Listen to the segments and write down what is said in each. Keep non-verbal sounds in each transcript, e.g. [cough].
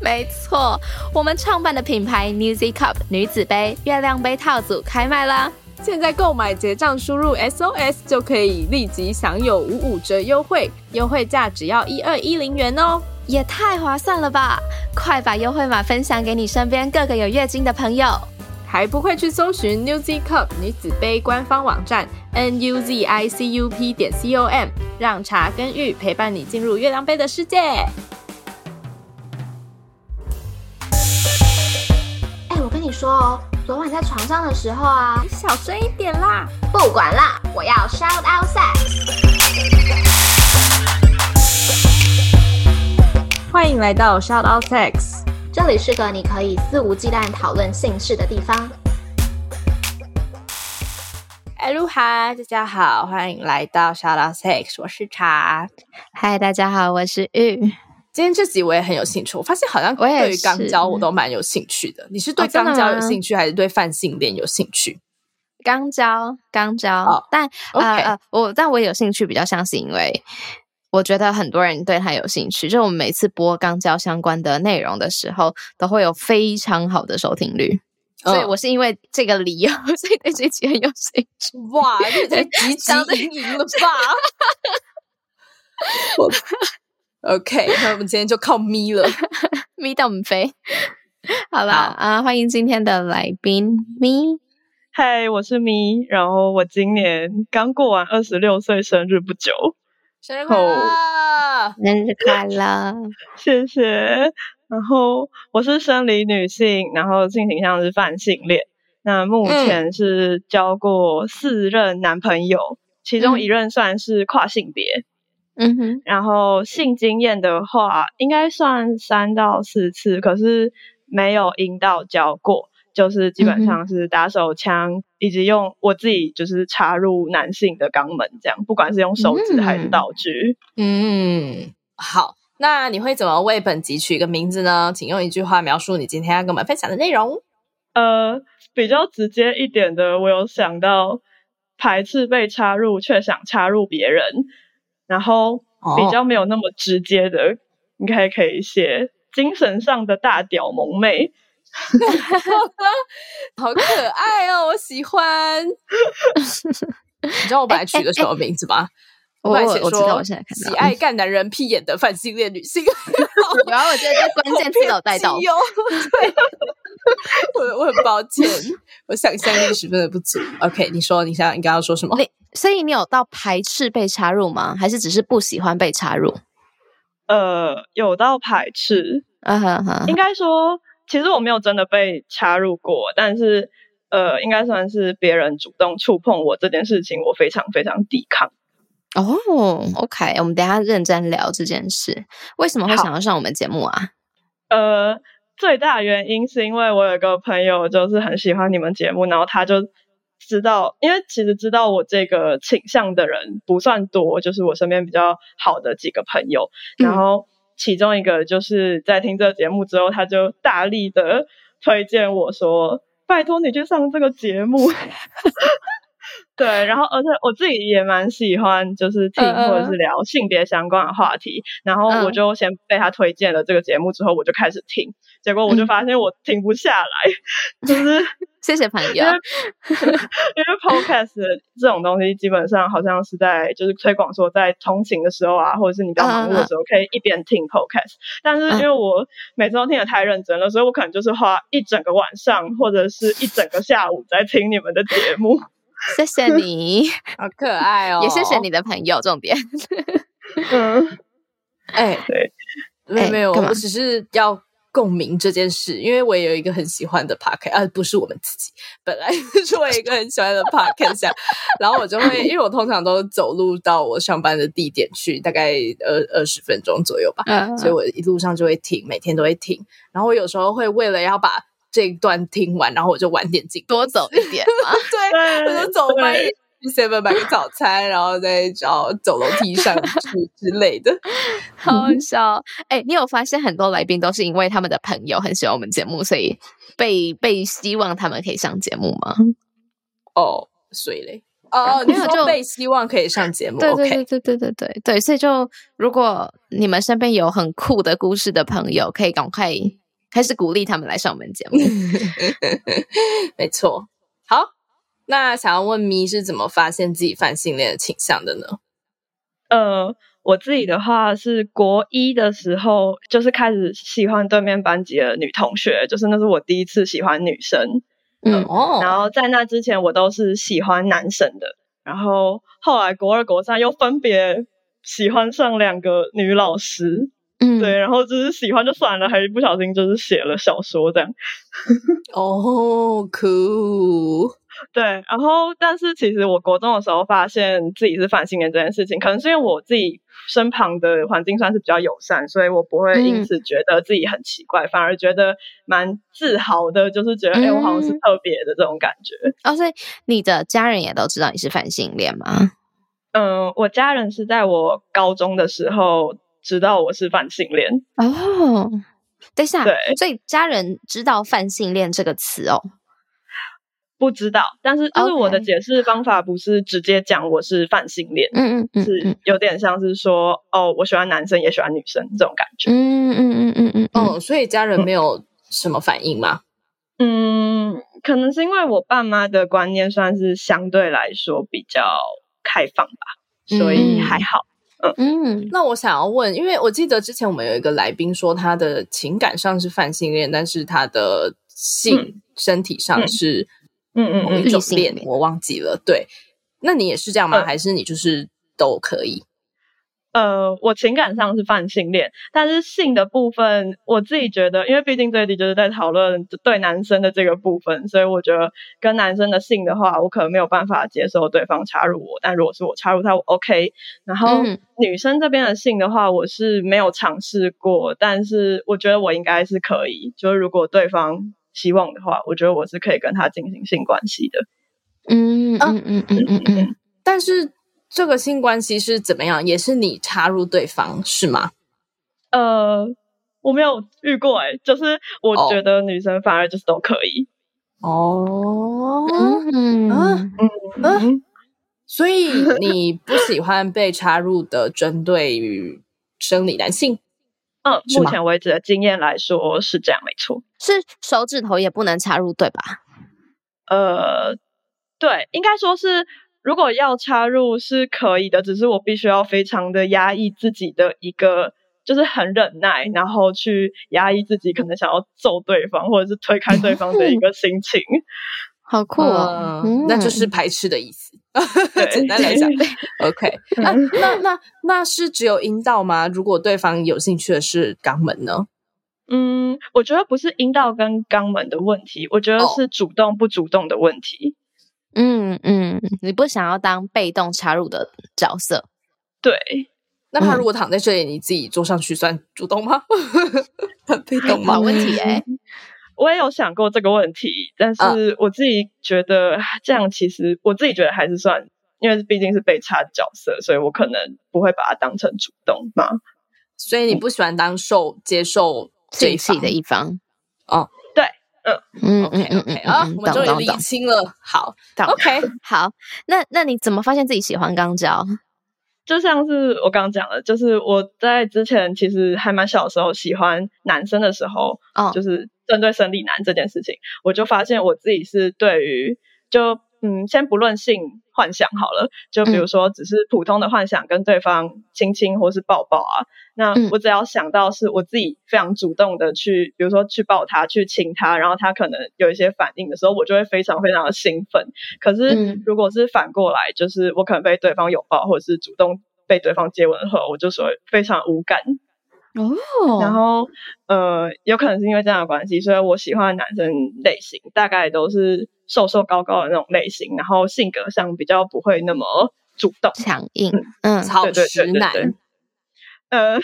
没错，我们创办的品牌 Newzy Cup 女子杯月亮杯套组开卖啦！现在购买结账输入 SOS 就可以立即享有五五折优惠，优惠价只要一二一零元哦，也太划算了吧！快把优惠码分享给你身边各个有月经的朋友，还不会去搜寻 Newzy Cup 女子杯官方网站 Newzicup 点 com，让茶跟玉陪伴你进入月亮杯的世界。你说哦，昨晚在床上的时候啊，你小声一点啦！不管啦，我要 shout out sex。欢迎来到 shout out sex，这里是个你可以肆无忌惮讨论性事的地方。哎噜哈，大家好，欢迎来到 shout out sex，我是茶。嗨，大家好，我是玉。今天这集我也很有兴趣，我发现好像对于肛交我都蛮有兴趣的。你是对肛交有兴趣，还是对泛性恋有兴趣？肛交，肛交，但呃呃，我但我有兴趣，比较像是因为我觉得很多人对他有兴趣，就我们每次播肛交相关的内容的时候，都会有非常好的收听率，所以我是因为这个理由，所以对这集很有兴趣。哇，这在极极赢赢了吧 [laughs] [laughs] [laughs]？OK，[laughs] 那我们今天就靠咪了，[laughs] 咪到我们飞。好了啊，欢迎今天的来宾咪。嗨，我是咪，然后我今年刚过完二十六岁生日不久，生日快乐，生日快乐，[laughs] 谢谢。然后我是生理女性，然后性倾向是泛性恋。那目前是交过四任男朋友，其中一任算是跨性别。嗯哼，然后性经验的话，应该算三到四次，可是没有阴道交过，就是基本上是打手枪，以及用我自己就是插入男性的肛门这样，不管是用手指还是道具。嗯，好，那你会怎么为本集取一个名字呢？请用一句话描述你今天要跟我们分享的内容。呃，比较直接一点的，我有想到排斥被插入，却想插入别人。然后比较没有那么直接的，应该可以写精神上的大屌萌妹，[laughs] 好可爱哦，我喜欢。[laughs] 你知道我本来取的什么名字吗？我本来写说喜爱干男人屁眼的泛性恋女性。[laughs] 然后我觉得这关键词有带到。对，我我很抱歉，我想象力十分的不足。OK，你说你想你刚刚说什么？所以你有到排斥被插入吗？还是只是不喜欢被插入？呃，有到排斥。啊哈哈，应该说，其实我没有真的被插入过，但是呃，应该算是别人主动触碰我这件事情，我非常非常抵抗。哦，OK，我们等下认真聊这件事。为什么会想要上我们节目啊？呃，最大原因是因为我有个朋友就是很喜欢你们节目，然后他就。知道，因为其实知道我这个倾向的人不算多，就是我身边比较好的几个朋友。然后其中一个就是在听这个节目之后，他就大力的推荐我说：“拜托你去上这个节目。[laughs] ” [laughs] 对，然后而且我自己也蛮喜欢，就是听或者是聊性别相关的话题。然后我就先被他推荐了这个节目之后，我就开始听。结果我就发现我停不下来，就是 [laughs] 谢谢朋友，[laughs] 因为 podcast 这种东西基本上好像是在就是推广说在通勤的时候啊，或者是你比较忙碌的时候可以一边听 podcast。但是因为我每次都听得太认真了，所以我可能就是花一整个晚上或者是一整个下午在听你们的节目。[laughs] 谢谢你，[laughs] 好可爱哦！也谢谢你的朋友，重点。嗯，哎，对，没有没有，我只是要共鸣这件事，因为我也有一个很喜欢的 podcast，啊，不是我们自己，本来是我一个很喜欢的 podcast，[laughs] 然后我就会，因为我通常都走路到我上班的地点去，大概二二十分钟左右吧，所以我一路上就会停，每天都会停，然后我有时候会为了要把这一段听完，然后我就晚点进，多走一点嘛，[laughs] 对，我就走慢一点。去 seven 买个早餐，然后再找走楼梯上去 [laughs] 之类的，[laughs] 好笑。哎，你有发现很多来宾都是因为他们的朋友很喜欢我们节目，所以被被希望他们可以上节目吗？哦，所以嘞，哦，你有就被希望可以上节目，对对对对对对对对，所以就如果你们身边有很酷的故事的朋友，可以赶快开始鼓励他们来上我们节目。[laughs] 没错，好。那想要问咪是怎么发现自己泛性恋的倾向的呢？呃，我自己的话是国一的时候，就是开始喜欢对面班级的女同学，就是那是我第一次喜欢女生。嗯哦，然后在那之前我都是喜欢男生的，然后后来国二、国三又分别喜欢上两个女老师。嗯，对，然后就是喜欢就算了，还不小心就是写了小说这样。[laughs] 哦，cool。对，然后但是其实我国中的时候发现自己是反性恋这件事情，可能是因为我自己身旁的环境算是比较友善，所以我不会因此觉得自己很奇怪，反而觉得蛮自豪的，就是觉得哎，我好像是特别的这种感觉。哦，所以你的家人也都知道你是反性恋吗？嗯，我家人是在我高中的时候知道我是泛性恋。哦，等一下，对，所以家人知道泛性恋这个词哦。不知道，但是就是我的解释方法不是直接讲我是泛性恋，嗯嗯，是有点像是说哦，我喜欢男生也喜欢女生这种感觉，嗯嗯嗯嗯嗯哦，所以家人没有什么反应吗？嗯，可能是因为我爸妈的观念算是相对来说比较开放吧，所以还好。嗯嗯，那我想要问，因为我记得之前我们有一个来宾说他的情感上是泛性恋，但是他的性身体上是。嗯嗯嗯，一种恋我忘记了。对，那你也是这样吗？还是你就是都可以？呃，我情感上是泛性恋，但是性的部分，我自己觉得，因为毕竟这里就是在讨论对男生的这个部分，所以我觉得跟男生的性的话，我可能没有办法接受对方插入我。但如果是我插入他，我 OK。然后女生这边的性的话，我是没有尝试过，但是我觉得我应该是可以。就是如果对方。希望的话，我觉得我是可以跟他进行性关系的。嗯嗯嗯嗯嗯嗯。但是这个性关系是怎么样？也是你插入对方是吗？呃，我没有遇过哎，就是我觉得女生反而就是都可以。哦，嗯嗯嗯。所以你不喜欢被插入的针对于生理男性？嗯，目前为止的经验来说是这样，没错。是手指头也不能插入，对吧？呃，对，应该说是，如果要插入是可以的，只是我必须要非常的压抑自己的一个，就是很忍耐，然后去压抑自己可能想要揍对方或者是推开对方的一个心情。好酷啊！那就是排斥的意思。[laughs] 简单来讲，OK。那那那那是只有阴道吗？如果对方有兴趣的是肛门呢？嗯，我觉得不是阴道跟肛门的问题，我觉得是主动不主动的问题。嗯嗯，你不想要当被动插入的角色？对。那他如果躺在这里，你自己坐上去算主动吗？[laughs] 很被动吗？问题哎。[laughs] 我也有想过这个问题，但是我自己觉得这样其实我自己觉得还是算，因为毕竟是被插角色，所以我可能不会把它当成主动嘛。所以你不喜欢当受接受这一的一方？哦，对，嗯嗯 OK OK 啊，我们终于理清了。好，OK，好，那那你怎么发现自己喜欢肛交？就像是我刚刚讲的，就是我在之前其实还蛮小的时候喜欢男生的时候，哦，就是。针对生理男这件事情，我就发现我自己是对于就嗯，先不论性幻想好了，就比如说只是普通的幻想，跟对方亲亲或是抱抱啊，那我只要想到是我自己非常主动的去，比如说去抱他、去亲他，然后他可能有一些反应的时候，我就会非常非常的兴奋。可是如果是反过来，就是我可能被对方拥抱或者是主动被对方接吻后，我就说非常无感。哦，然后呃，有可能是因为这样的关系，所以我喜欢的男生类型大概都是瘦瘦高高的那种类型，然后性格上比较不会那么主动强硬，嗯，超直男，呃，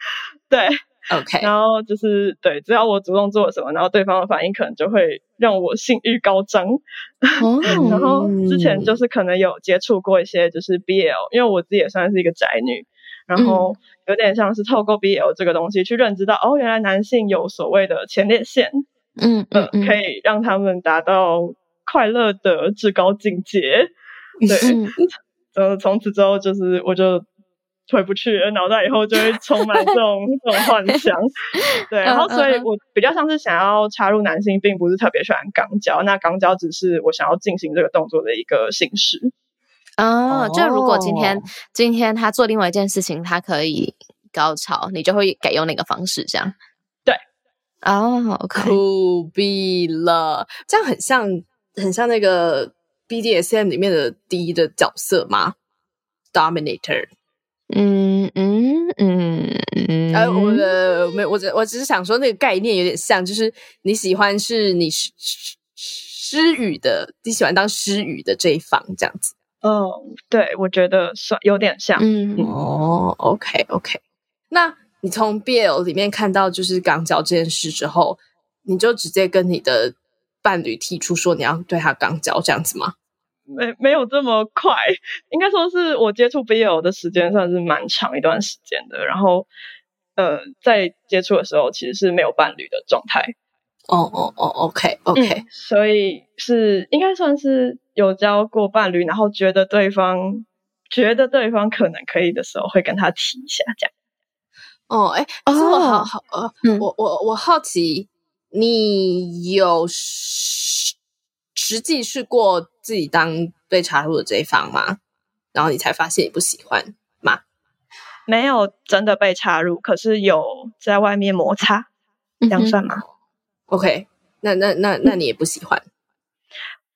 [laughs] 对。OK，然后就是对，只要我主动做了什么，然后对方的反应可能就会让我性欲高涨。哦 [laughs] 然后之前就是可能有接触过一些就是 BL，因为我自己也算是一个宅女，然后有点像是透过 BL 这个东西去认知到，哦，原来男性有所谓的前列腺，嗯嗯，可以让他们达到快乐的至高境界。对，呃，[laughs] 从此之后就是我就。回不去，脑袋以后就会充满这种这种幻想，对，然后所以我比较像是想要插入男性，并不是特别喜欢肛交，那肛交只是我想要进行这个动作的一个形式。哦，就如果今天今天他做另外一件事情，他可以高潮，你就会改用那个方式，这样。对，哦，酷毙了，这样很像很像那个 BDSM 里面的第一的角色吗？Dominator。嗯嗯嗯嗯，呃，我的没，我只我只是想说，那个概念有点像，就是你喜欢是你施施语的，你喜欢当施语的这一方这样子。嗯，对，我觉得算有点像。嗯哦，OK OK，那你从 BL 里面看到就是肛交这件事之后，你就直接跟你的伴侣提出说你要对他肛交这样子吗？没没有这么快，应该说是我接触 BL 的时间算是蛮长一段时间的。然后，呃，在接触的时候其实是没有伴侣的状态。哦哦哦，OK OK，所以是应该算是有交过伴侣，然后觉得对方觉得对方可能可以的时候，会跟他提一下这样。哦，哎，可是我好好呃，我我我好奇，你有？实际试过自己当被插入的这一方吗？然后你才发现你不喜欢吗？没有真的被插入，可是有在外面摩擦，这样算吗？OK，那那那那你也不喜欢？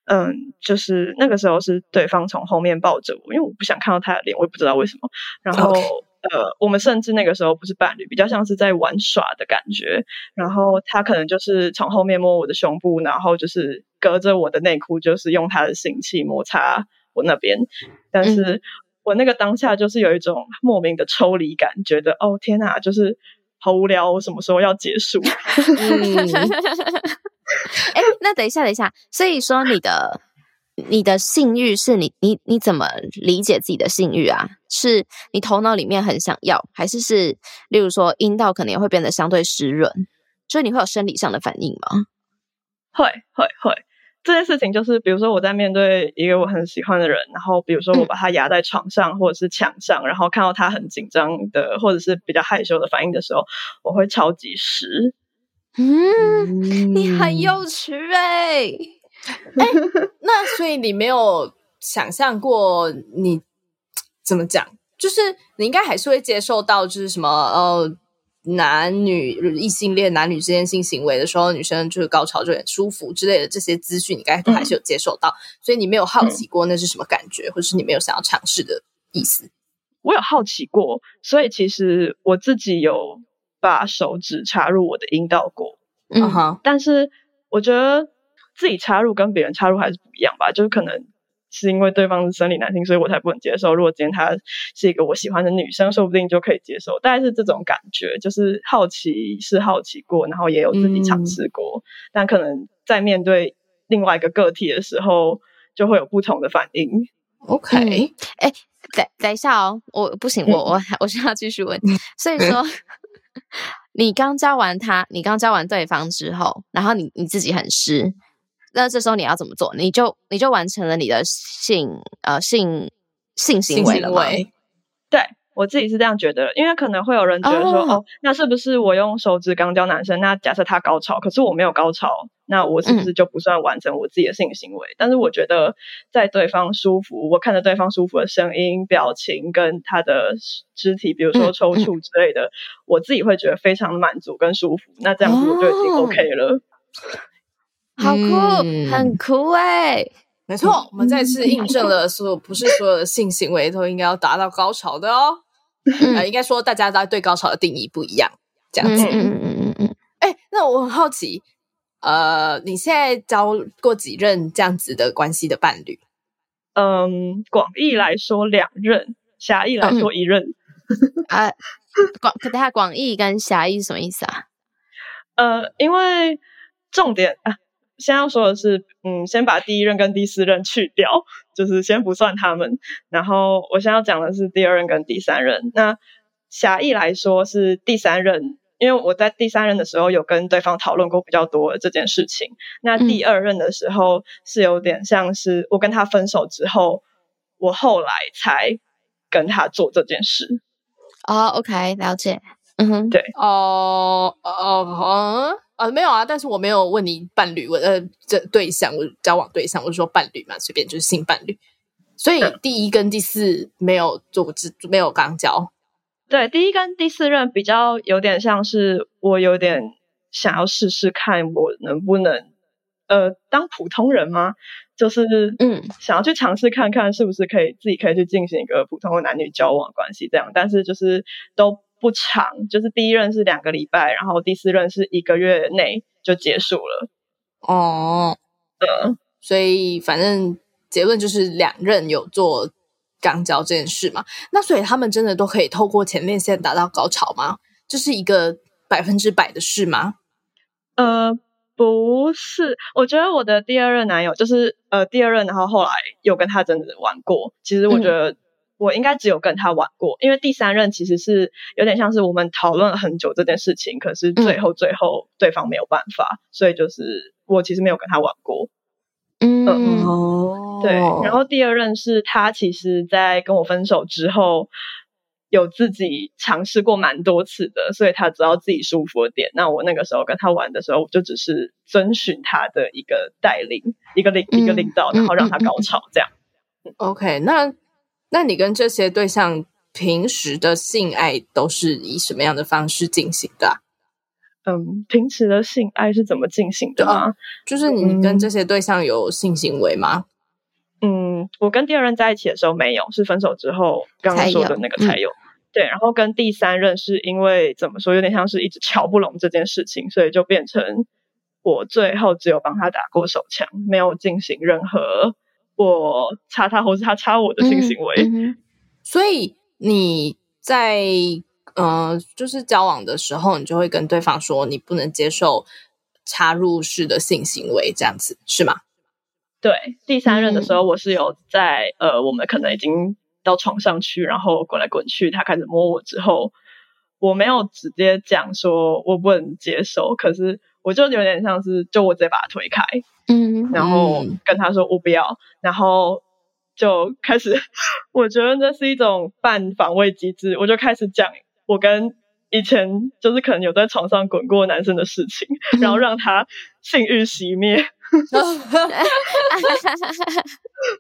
嗯，就是那个时候是对方从后面抱着我，因为我不想看到他的脸，我也不知道为什么。然后。呃，我们甚至那个时候不是伴侣，比较像是在玩耍的感觉。然后他可能就是从后面摸我的胸部，然后就是隔着我的内裤，就是用他的性器摩擦我那边。但是我那个当下就是有一种莫名的抽离感，觉得哦天哪，就是好无聊，我什么时候要结束？[laughs] 哎，那等一下，等一下，所以说你的。你的性欲是你你你怎么理解自己的性欲啊？是你头脑里面很想要，还是是例如说阴道可能也会变得相对湿润，所以你会有生理上的反应吗？会会会，这件事情就是，比如说我在面对一个我很喜欢的人，然后比如说我把他压在床上或者是墙上，然后看到他很紧张的或者是比较害羞的反应的时候，我会超级湿。嗯，你很有趣哎。哎，那所以你没有想象过，你怎么讲？就是你应该还是会接受到，就是什么呃，男女异性恋男女之间性行为的时候，女生就是高潮就很舒服之类的这些资讯，你应该都还是有接受到。所以你没有好奇过那是什么感觉，或是你没有想要尝试的意思？我有好奇过，所以其实我自己有把手指插入我的阴道过，嗯哼，但是我觉得。自己插入跟别人插入还是不一样吧，就是可能是因为对方是生理男性，所以我才不能接受。如果今天他是一个我喜欢的女生，说不定就可以接受。大概是这种感觉，就是好奇是好奇过，然后也有自己尝试过，但可能在面对另外一个个体的时候，就会有不同的反应。OK，哎，等等一下哦，我不行，我我我需要继续问。所以说，[laughs] 你刚教完他，你刚教完对方之后，然后你你自己很湿。那这时候你要怎么做？你就你就完成了你的性呃性性行为了吗？对我自己是这样觉得，因为可能会有人觉得说，哦，那是不是我用手指刚教男生？那假设他高潮，可是我没有高潮，那我是不是就不算完成我自己的性行为？但是我觉得在对方舒服，我看着对方舒服的声音、表情跟他的肢体，比如说抽搐之类的，我自己会觉得非常满足跟舒服。那这样子我就已经 OK 了。好酷，很酷哎！没错，我们再次印证了，所有不是所有的性行为都应该要达到高潮的哦。呃，应该说大家在对高潮的定义不一样，这样子。嗯嗯嗯嗯嗯。哎，那我很好奇，呃，你现在交过几任这样子的关系的伴侣？嗯，广义来说两任，狭义来说一任。啊，广等下广义跟狭义是什么意思啊？呃，因为重点啊，先要说的是，嗯，先把第一任跟第四任去掉，就是先不算他们。然后我现在要讲的是第二任跟第三任。那狭义来说是第三任。因为我在第三任的时候有跟对方讨论过比较多这件事情，那第二任的时候是有点像是我跟他分手之后，我后来才跟他做这件事。哦，OK，了解。嗯哼，对。哦哦哦，呃，没有啊，但是我没有问你伴侣，我呃这对象，我交往对象，我就说伴侣嘛，随便就是性伴侣。所以第一跟第四没有做过，没有刚交。对，第一跟第四任比较有点像是我有点想要试试看我能不能呃当普通人吗？就是嗯想要去尝试看看是不是可以自己可以去进行一个普通的男女交往关系这样，但是就是都不长，就是第一任是两个礼拜，然后第四任是一个月内就结束了。哦，嗯，所以反正结论就是两任有做。肛交这件事嘛，那所以他们真的都可以透过前列腺达到高潮吗？这是一个百分之百的事吗？呃，不是，我觉得我的第二任男友就是呃第二任，然后后来有跟他真的玩过。其实我觉得我应该只有跟他玩过，因为第三任其实是有点像是我们讨论了很久这件事情，可是最后最后对方没有办法，所以就是我其实没有跟他玩过。嗯哦，对，然后第二任是他，其实在跟我分手之后，有自己尝试过蛮多次的，所以他知道自己舒服的点。那我那个时候跟他玩的时候，我就只是遵循他的一个带领，一个领一个领导，然后让他高潮这样。OK，那那你跟这些对象平时的性爱都是以什么样的方式进行的？嗯，平时的性爱是怎么进行的吗？就是你跟这些对象有性行为吗？嗯，我跟第二任在一起的时候没有，是分手之后刚刚说的那个才有。对，然后跟第三任是因为怎么说，有点像是一直瞧不拢这件事情，所以就变成我最后只有帮他打过手枪，没有进行任何我插他或是他插我的性行为。所以你在。呃，就是交往的时候，你就会跟对方说你不能接受插入式的性行为，这样子是吗？对，第三任的时候，我是有在呃，我们可能已经到床上去，然后滚来滚去，他开始摸我之后，我没有直接讲说我不能接受，可是我就有点像是就我直接把他推开，嗯，然后跟他说我不要，然后就开始，我觉得这是一种半防卫机制，我就开始讲。我跟以前就是可能有在床上滚过男生的事情，然后让他性欲熄灭。[laughs]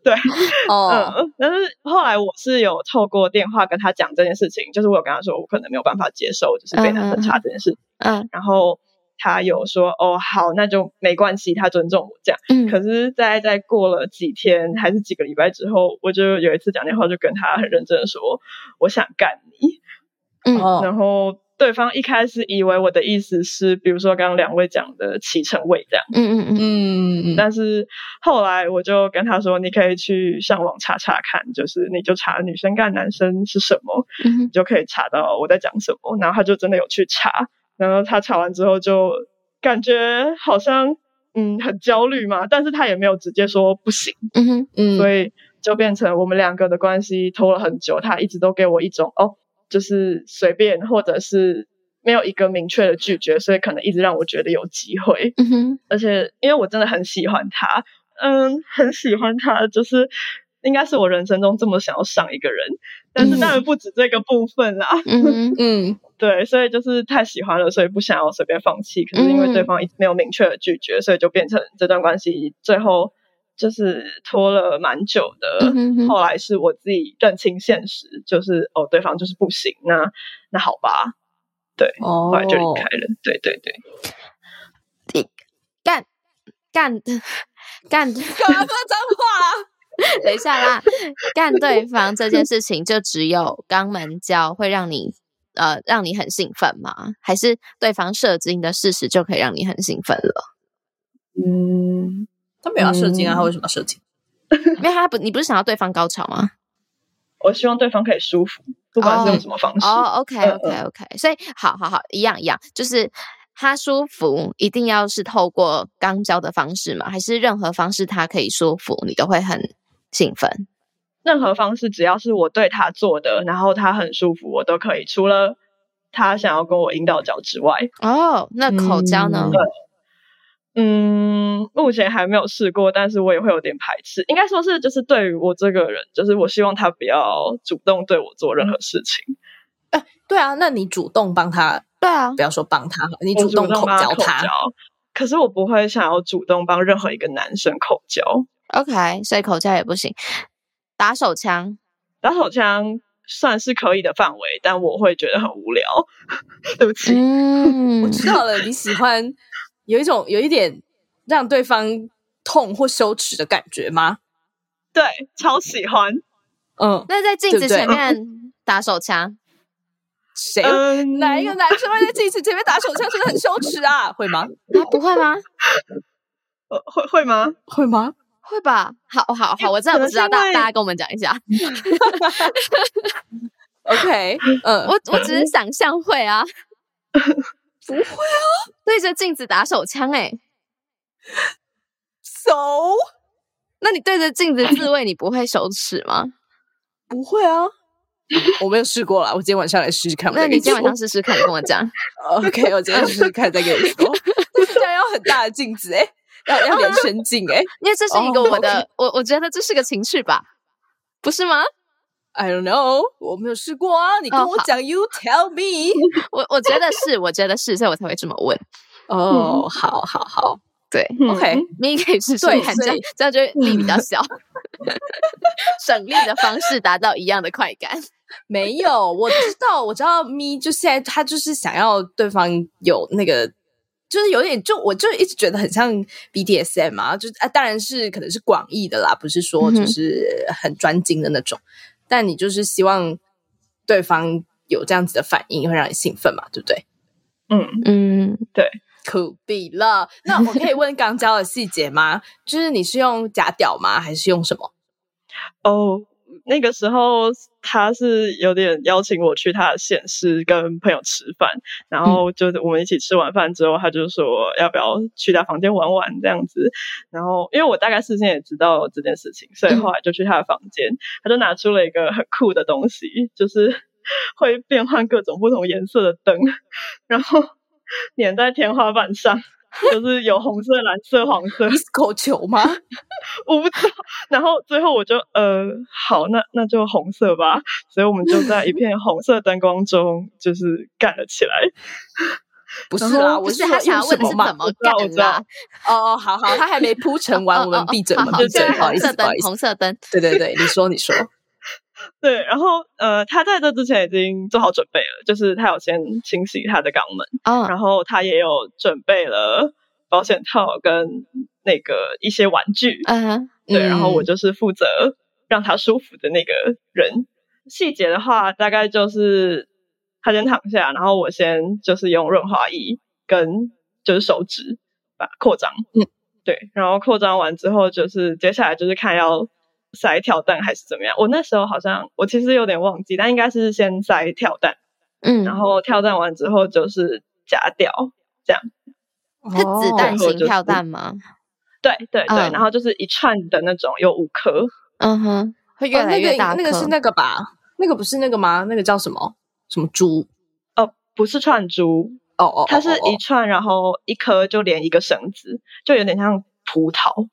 对，嗯，但是后来我是有透过电话跟他讲这件事情，就是我有跟他说我可能没有办法接受，就是被他分叉这件事。嗯，然后他有说哦好，那就没关系，他尊重我。这样。嗯，可是，在在过了几天还是几个礼拜之后，我就有一次讲电话，就跟他很认真的说，我想干你。嗯，然后对方一开始以为我的意思是，比如说刚刚两位讲的起程位这样，嗯嗯嗯。嗯，但是后来我就跟他说，你可以去上网查查看，就是你就查女生干男生是什么，你就可以查到我在讲什么。然后他就真的有去查，然后他吵完之后就感觉好像嗯很焦虑嘛，但是他也没有直接说不行，嗯哼嗯，所以就变成我们两个的关系拖了很久，他一直都给我一种哦。就是随便，或者是没有一个明确的拒绝，所以可能一直让我觉得有机会。嗯哼，而且因为我真的很喜欢他，嗯，很喜欢他，就是应该是我人生中这么想要上一个人，但是当然不止这个部分啦。嗯嗯，[laughs] 对，所以就是太喜欢了，所以不想要随便放弃。可是因为对方一直没有明确的拒绝，所以就变成这段关系最后。就是拖了蛮久的，后来是我自己认清现实，就是哦，对方就是不行，那那好吧，对，后来就离开了，对对对，干干干干嘛说脏话？[laughs] 等一下啦，干对方这件事情就只有肛门交会让你呃让你很兴奋吗？还是对方射精的事实就可以让你很兴奋了？嗯，他没有要射精啊，他为什么要射精？[laughs] 因为他不，你不是想要对方高潮吗？[laughs] 我希望对方可以舒服，不管是用什么方式。哦，OK，OK，OK，所以好好好，一样一样，就是他舒服，一定要是透过肛交的方式吗？还是任何方式他可以舒服，你都会很兴奋？任何方式，只要是我对他做的，然后他很舒服，我都可以。除了他想要跟我阴道交之外，哦，那口交呢？嗯，目前还没有试过，但是我也会有点排斥。应该说是，就是对于我这个人，就是我希望他不要主动对我做任何事情。哎，对啊，那你主动帮他？对啊，不要说帮他，你主动口交他。可是我不会想要主动帮任何一个男生口交。OK，所以口交也不行。打手枪，打手枪算是可以的范围，但我会觉得很无聊。[laughs] 对不起，嗯，[laughs] 我知道了，你喜欢。有一种有一点让对方痛或羞耻的感觉吗？对，超喜欢。嗯，那在镜子前面 [laughs] 打手枪，谁哪一个男生会在镜子前面打手枪？真的很羞耻啊！会吗？啊，不会吗？呃，会会吗？会吗？会吧。好好好，我真的不知道，大大家跟我们讲一下。[laughs] OK，嗯，我我只是想象会啊。[laughs] 不会啊，对着镜子打手枪哎，so，那你对着镜子自慰，你不会羞耻吗？不会啊，我没有试过啦，我今天晚上来试试看。那你今天晚上试试看，跟我讲。OK，我今天试试看，再跟你说。[laughs] 这样要很大的镜子哎，要要连身镜哎，因为这是一个我的，我我觉得这是个情趣吧，不是吗？I don't know，我没有试过啊。你跟我讲，You tell me。[laughs] 我我觉得是，我觉得是，所以我才会这么问。哦，好好好，对，OK，你可以试试看，这样这样就力比较小，[laughs] 省力的方式达到一样的快感。[laughs] 没有，我知道，我知道，咪就现在他就是想要对方有那个，就是有点，就我就一直觉得很像 BDSM 啊，就啊，当然是可能是广义的啦，不是说就是很专精的那种。但你就是希望对方有这样子的反应，会让你兴奋嘛？对不对？嗯嗯，对，可比了。那我可以问刚交的细节吗？[laughs] 就是你是用假屌吗？还是用什么？哦。那个时候他是有点邀请我去他的县市跟朋友吃饭，然后就是我们一起吃完饭之后，他就说要不要去他房间玩玩这样子。然后因为我大概事先也知道这件事情，所以后来就去他的房间，他就拿出了一个很酷的东西，就是 [laughs] 会变换各种不同颜色的灯，[laughs] 然后粘在天花板上。就是有红色、蓝色、黄色，狗球吗？[laughs] 我不知道。然后最后我就呃，好，那那就红色吧。所以我们就在一片红色灯光中，就是干了起来。不是啊，我是他想要问的是怎么干的。哦，好好，他还没铺陈完，[laughs] 我们闭嘴，我们闭嘴。红色灯，红色灯。对对对，你说，你说。[laughs] 对，然后呃，他在这之前已经做好准备了，就是他有先清洗他的肛门，啊，然后他也有准备了保险套跟那个一些玩具，嗯，对，然后我就是负责让他舒服的那个人。细节的话，大概就是他先躺下，然后我先就是用润滑液跟就是手指把扩张，嗯，对，然后扩张完之后，就是接下来就是看要。塞跳蛋还是怎么样？我那时候好像我其实有点忘记，但应该是先塞跳蛋，嗯，然后跳蛋完之后就是夹掉，这样是子弹型跳蛋吗？对对对，然后就是一串的那种，有五颗，嗯哼，会越来越大。那个是那个吧？那个不是那个吗？那个叫什么？什么珠？哦，不是串珠，哦哦，它是一串，然后一颗就连一个绳子，就有点像葡萄。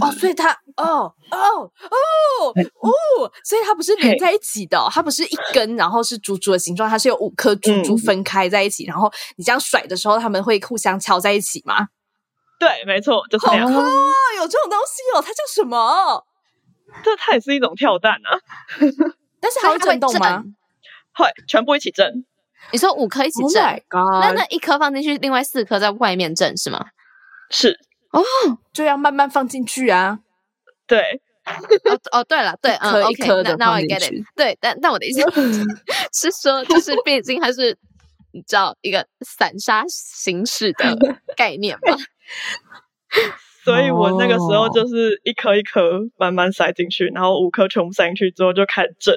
哦，所以它哦哦哦哦，所以它不是连在一起的，它不是一根，然后是珠珠的形状，它是有五颗珠珠分开在一起，然后你这样甩的时候，它们会互相敲在一起吗？对，没错，就是这样。有这种东西哦，它叫什么？这它也是一种跳蛋啊，[laughs] 但是它会震动吗？会，全部一起震。你说五颗一起震，那那一颗放进去，另外四颗在外面震是吗？是。哦，就要慢慢放进去啊。对，哦哦，对了，对，嗯，OK，那那我 get it。对，但但我的意思 [laughs] 是说，就是毕竟它是你知道一个散沙形式的 [laughs] 概念嘛。[laughs] 所以我那个时候就是一颗一颗慢慢塞进去，然后五颗全部塞进去之后就开始蒸。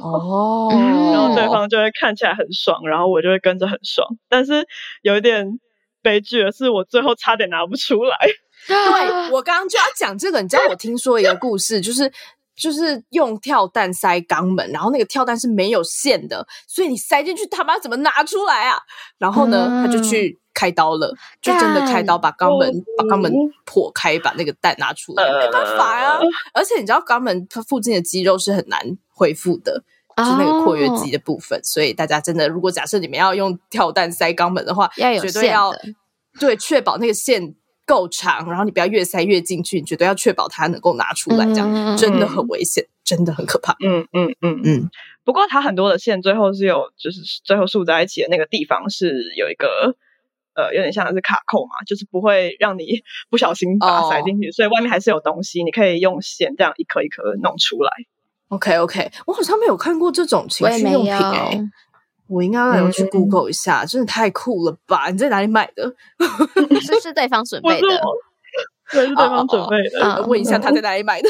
哦，然后对方就会看起来很爽，然后我就会跟着很爽。但是有一点悲剧的是，我最后差点拿不出来。[laughs] 对我刚刚就要讲这个，你知道我听说一个故事，就是就是用跳蛋塞肛门，然后那个跳蛋是没有线的，所以你塞进去他妈怎么拿出来啊？然后呢，他就去开刀了，就真的开刀把肛门把肛门破开，把那个蛋拿出来，没办法呀。而且你知道肛门它附近的肌肉是很难恢复的，就是那个括约肌的部分，所以大家真的如果假设你们要用跳蛋塞肛门的话，要有绝对要对确保那个线。够长，然后你不要越塞越进去，你绝对要确保它能够拿出来，这样真的很危险，真的很可怕。嗯嗯嗯嗯。不过它很多的线最后是有，就是最后束在一起的那个地方是有一个呃，有点像是卡扣嘛，就是不会让你 [laughs] 不小心把它塞进去，所以外面还是有东西，你可以用线这样一颗一颗弄出来。OK OK，我好像没有看过这种情趣用品诶。我应该要去 Google 一下，真的太酷了吧！你在哪里买的？是 [laughs] 是对方准备的，对，是对方准备的。问一下他在哪里买的？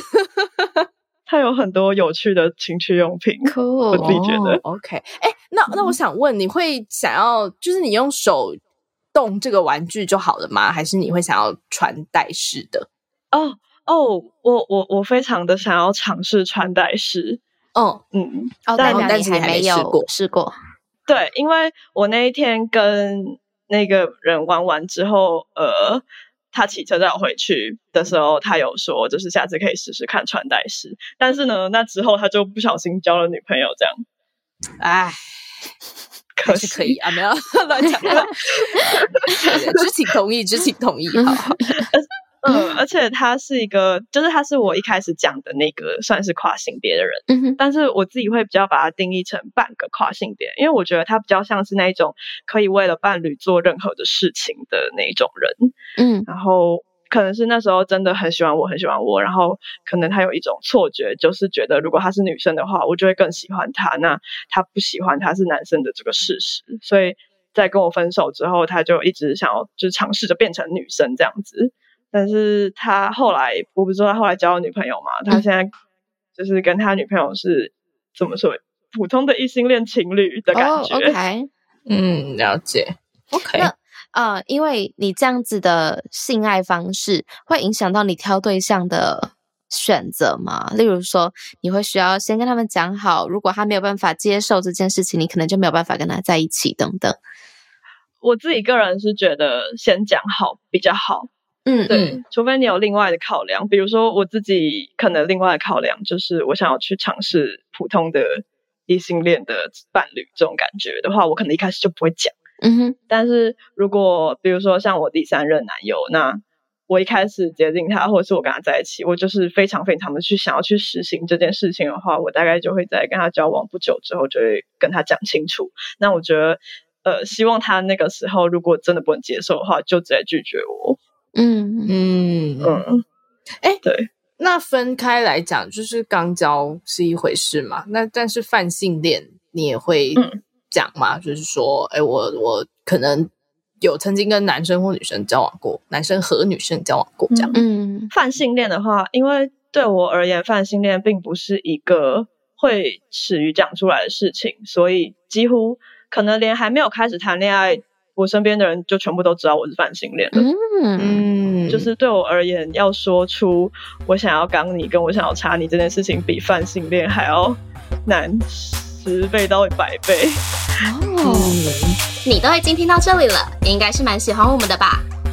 [laughs] 他有很多有趣的情趣用品，我自己觉得 OK。哎，那那我想问，你会想要就是你用手动这个玩具就好了吗？还是你会想要穿戴式的？哦哦，我我我非常的想要尝试穿戴式。哦嗯，哦但但是还没有试过。对，因为我那一天跟那个人玩完之后，呃，他骑车带我回去的时候，他有说，就是下次可以试试看穿戴式。但是呢，那之后他就不小心交了女朋友，这样。唉，[laughs] 可是可以啊，没有 [laughs] 乱讲。[laughs] 知情同意，知情同意，好好。嗯，而且他是一个，就是他是我一开始讲的那个算是跨性别的人，嗯但是我自己会比较把它定义成半个跨性别，因为我觉得他比较像是那种可以为了伴侣做任何的事情的那种人，嗯，然后可能是那时候真的很喜欢我，很喜欢我，然后可能他有一种错觉，就是觉得如果他是女生的话，我就会更喜欢他，那他不喜欢他是男生的这个事实，所以在跟我分手之后，他就一直想要就是尝试着变成女生这样子。但是他后来，我不是说他后来交了女朋友嘛？他现在就是跟他女朋友是怎么说？普通的异性恋情侣的感觉。OK，[laughs] 嗯，了解。OK，那呃，因为你这样子的性爱方式会影响到你挑对象的选择嘛？例如说，你会需要先跟他们讲好，如果他没有办法接受这件事情，你可能就没有办法跟他在一起等等。我自己个人是觉得先讲好比较好。嗯，对，除非你有另外的考量，比如说我自己可能另外的考量就是我想要去尝试普通的异性恋的伴侣这种感觉的话，我可能一开始就不会讲。嗯哼，但是如果比如说像我第三任男友，那我一开始接近他，或者是我跟他在一起，我就是非常非常的去想要去实行这件事情的话，我大概就会在跟他交往不久之后就会跟他讲清楚。那我觉得，呃，希望他那个时候如果真的不能接受的话，就直接拒绝我。嗯嗯嗯，哎，对，那分开来讲，就是肛交是一回事嘛。那但是泛性恋，你也会讲嘛？就是说，哎，我我可能有曾经跟男生或女生交往过，男生和女生交往过这样。嗯，泛性恋的话，因为对我而言，泛性恋并不是一个会始于讲出来的事情，所以几乎可能连还没有开始谈恋爱。我身边的人就全部都知道我是泛性恋的，嗯，就是对我而言，要说出我想要刚你，跟我想要插你这件事情，比泛性恋还要难十倍到一百倍。哦，你都已经听到这里了，应该是蛮喜欢我们的吧？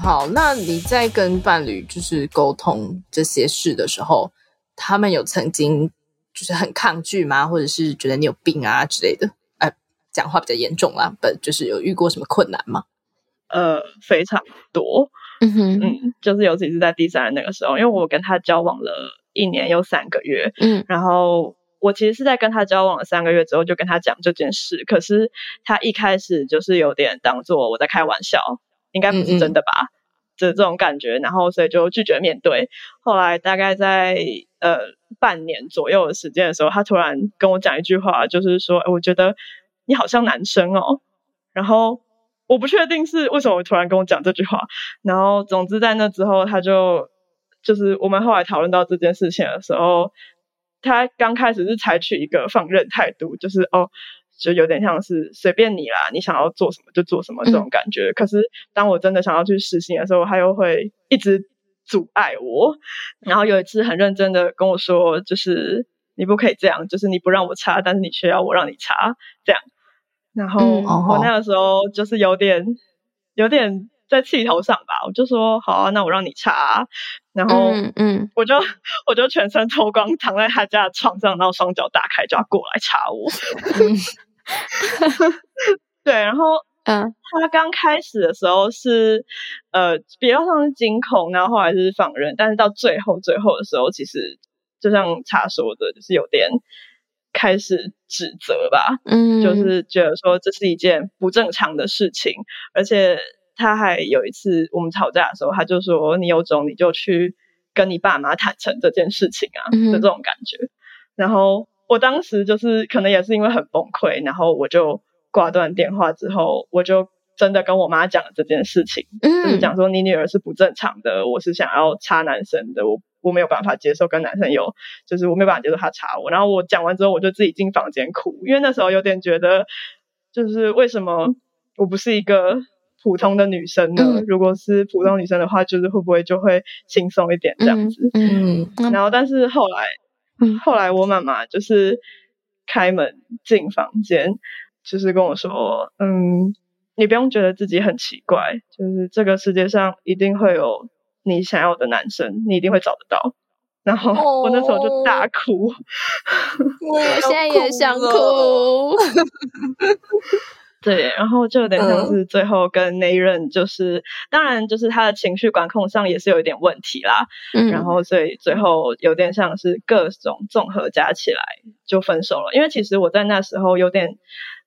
好，那你在跟伴侣就是沟通这些事的时候，他们有曾经就是很抗拒吗？或者是觉得你有病啊之类的？哎，讲话比较严重啦，本就是有遇过什么困难吗？呃，非常多。嗯哼，嗯，就是尤其是在第三人那个时候，因为我跟他交往了一年又三个月，嗯，然后我其实是在跟他交往了三个月之后就跟他讲这件事，可是他一开始就是有点当做我在开玩笑，应该不是真的吧？这这种感觉，然后所以就拒绝面对。后来大概在呃半年左右的时间的时候，他突然跟我讲一句话，就是说，我觉得你好像男生哦，然后。我不确定是为什么突然跟我讲这句话，然后总之在那之后，他就就是我们后来讨论到这件事情的时候，他刚开始是采取一个放任态度，就是哦，就有点像是随便你啦，你想要做什么就做什么这种感觉。可是当我真的想要去实行的时候，他又会一直阻碍我。然后有一次很认真的跟我说，就是你不可以这样，就是你不让我插，但是你却要我让你插，这样。然后我那个时候就是有点有点在气头上吧，我就说好啊，那我让你插。然后嗯，我就我就全身脱光躺在他家的床上，然后双脚打开就要过来插我。[laughs] 对，然后嗯，他刚开始的时候是呃比较像是惊恐，然后后来是放任，但是到最后最后的时候，其实就像茶说的，就是有点。开始指责吧，嗯，就是觉得说这是一件不正常的事情，而且他还有一次我们吵架的时候，他就说你有种你就去跟你爸妈坦诚这件事情啊的这种感觉。然后我当时就是可能也是因为很崩溃，然后我就挂断电话之后，我就真的跟我妈讲了这件事情，就是讲说你女儿是不正常的，我是想要插男生的，我。我没有办法接受跟男生有，就是我没有办法接受他插我。然后我讲完之后，我就自己进房间哭，因为那时候有点觉得，就是为什么我不是一个普通的女生呢？如果是普通女生的话，就是会不会就会轻松一点这样子？嗯。然后，但是后来，后来我妈妈就是开门进房间，就是跟我说：“嗯，你不用觉得自己很奇怪，就是这个世界上一定会有。”你想要的男生，你一定会找得到。然后我那时候就大哭，我现在也想哭。对，然后就有点像是最后跟那一任，就是当然就是他的情绪管控上也是有一点问题啦。嗯，然后所以最后有点像是各种综合加起来就分手了。因为其实我在那时候有点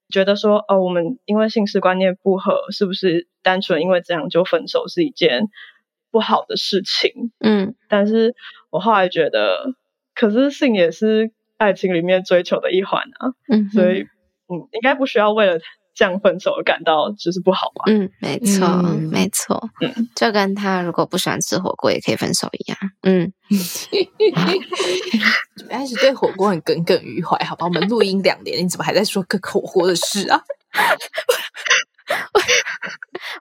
觉得说，哦，我们因为性事观念不合，是不是单纯因为这样就分手是一件？不好的事情，嗯，但是我后来觉得，可是性也是爱情里面追求的一环啊，嗯，所以，嗯，应该不需要为了这样分手感到就是不好吧？嗯，没错，没错，嗯，就跟他如果不喜欢吃火锅也可以分手一样，嗯，开始对火锅很耿耿于怀，好吧？我们录音两年，你怎么还在说个火锅的事啊？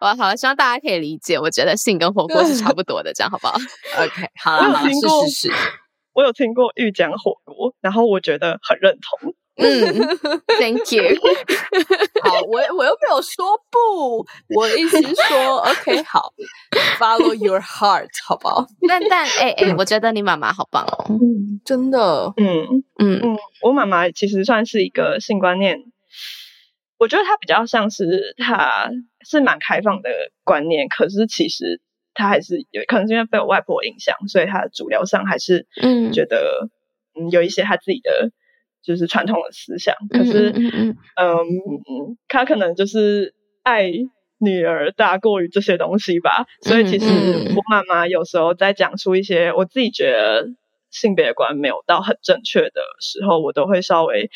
我好，希望大家可以理解。我觉得性跟火锅是差不多的，这样好不好？OK，[laughs] 好，好，是是是。我有听过玉江火锅，然后我觉得很认同。嗯，Thank you。[laughs] 好，我我又没有说不，我的意思是说，[laughs] OK，好，Follow your heart，好不好？[laughs] 但但哎哎，我觉得你妈妈好棒哦，真的。嗯嗯嗯，我妈妈其实算是一个性观念。我觉得她比较像是，她是蛮开放的观念，可是其实她还是有可能是因为被我外婆影响，所以她的主流上还是嗯觉得嗯有一些她自己的就是传统的思想，可是嗯嗯他可能就是爱女儿大过于这些东西吧，所以其实我妈妈有时候在讲出一些我自己觉得。性别观没有到很正确的时候，我都会稍微，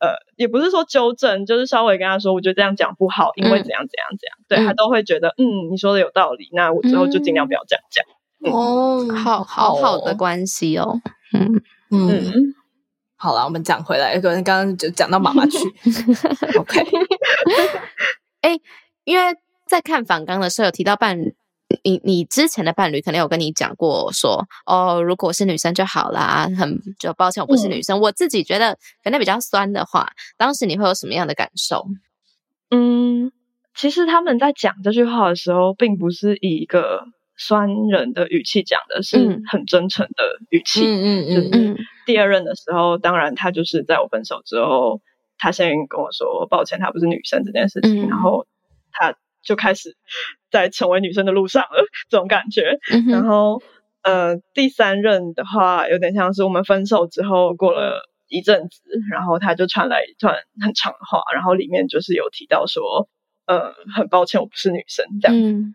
呃，也不是说纠正，就是稍微跟他说，我觉得这样讲不好，因为怎样怎样怎样，对他都会觉得，嗯，你说的有道理，那我之后就尽量不要这样讲。哦，好好好。的关系哦，嗯。嗯，好了，我们讲回来，可能刚刚就讲到妈妈去，[laughs] OK，[laughs] 哎，因为在看反纲的时候有提到伴侣。你你之前的伴侣可能有跟你讲过说哦，如果是女生就好啦，很就抱歉我不是女生。我自己觉得可能比较酸的话，当时你会有什么样的感受？嗯，其实他们在讲这句话的时候，并不是以一个酸人的语气讲的，是很真诚的语气。嗯嗯嗯，就是第二任的时候，当然他就是在我分手之后，他先跟我说抱歉，他不是女生这件事情，然后他就开始在成为女生的路上了，[laughs] 这种感觉。然后呃，第三任的话，有点像是我们分手之后过了一阵子，然后他就传来一段很长的话，然后里面就是有提到说，呃，很抱歉，我不是女生这样。嗯，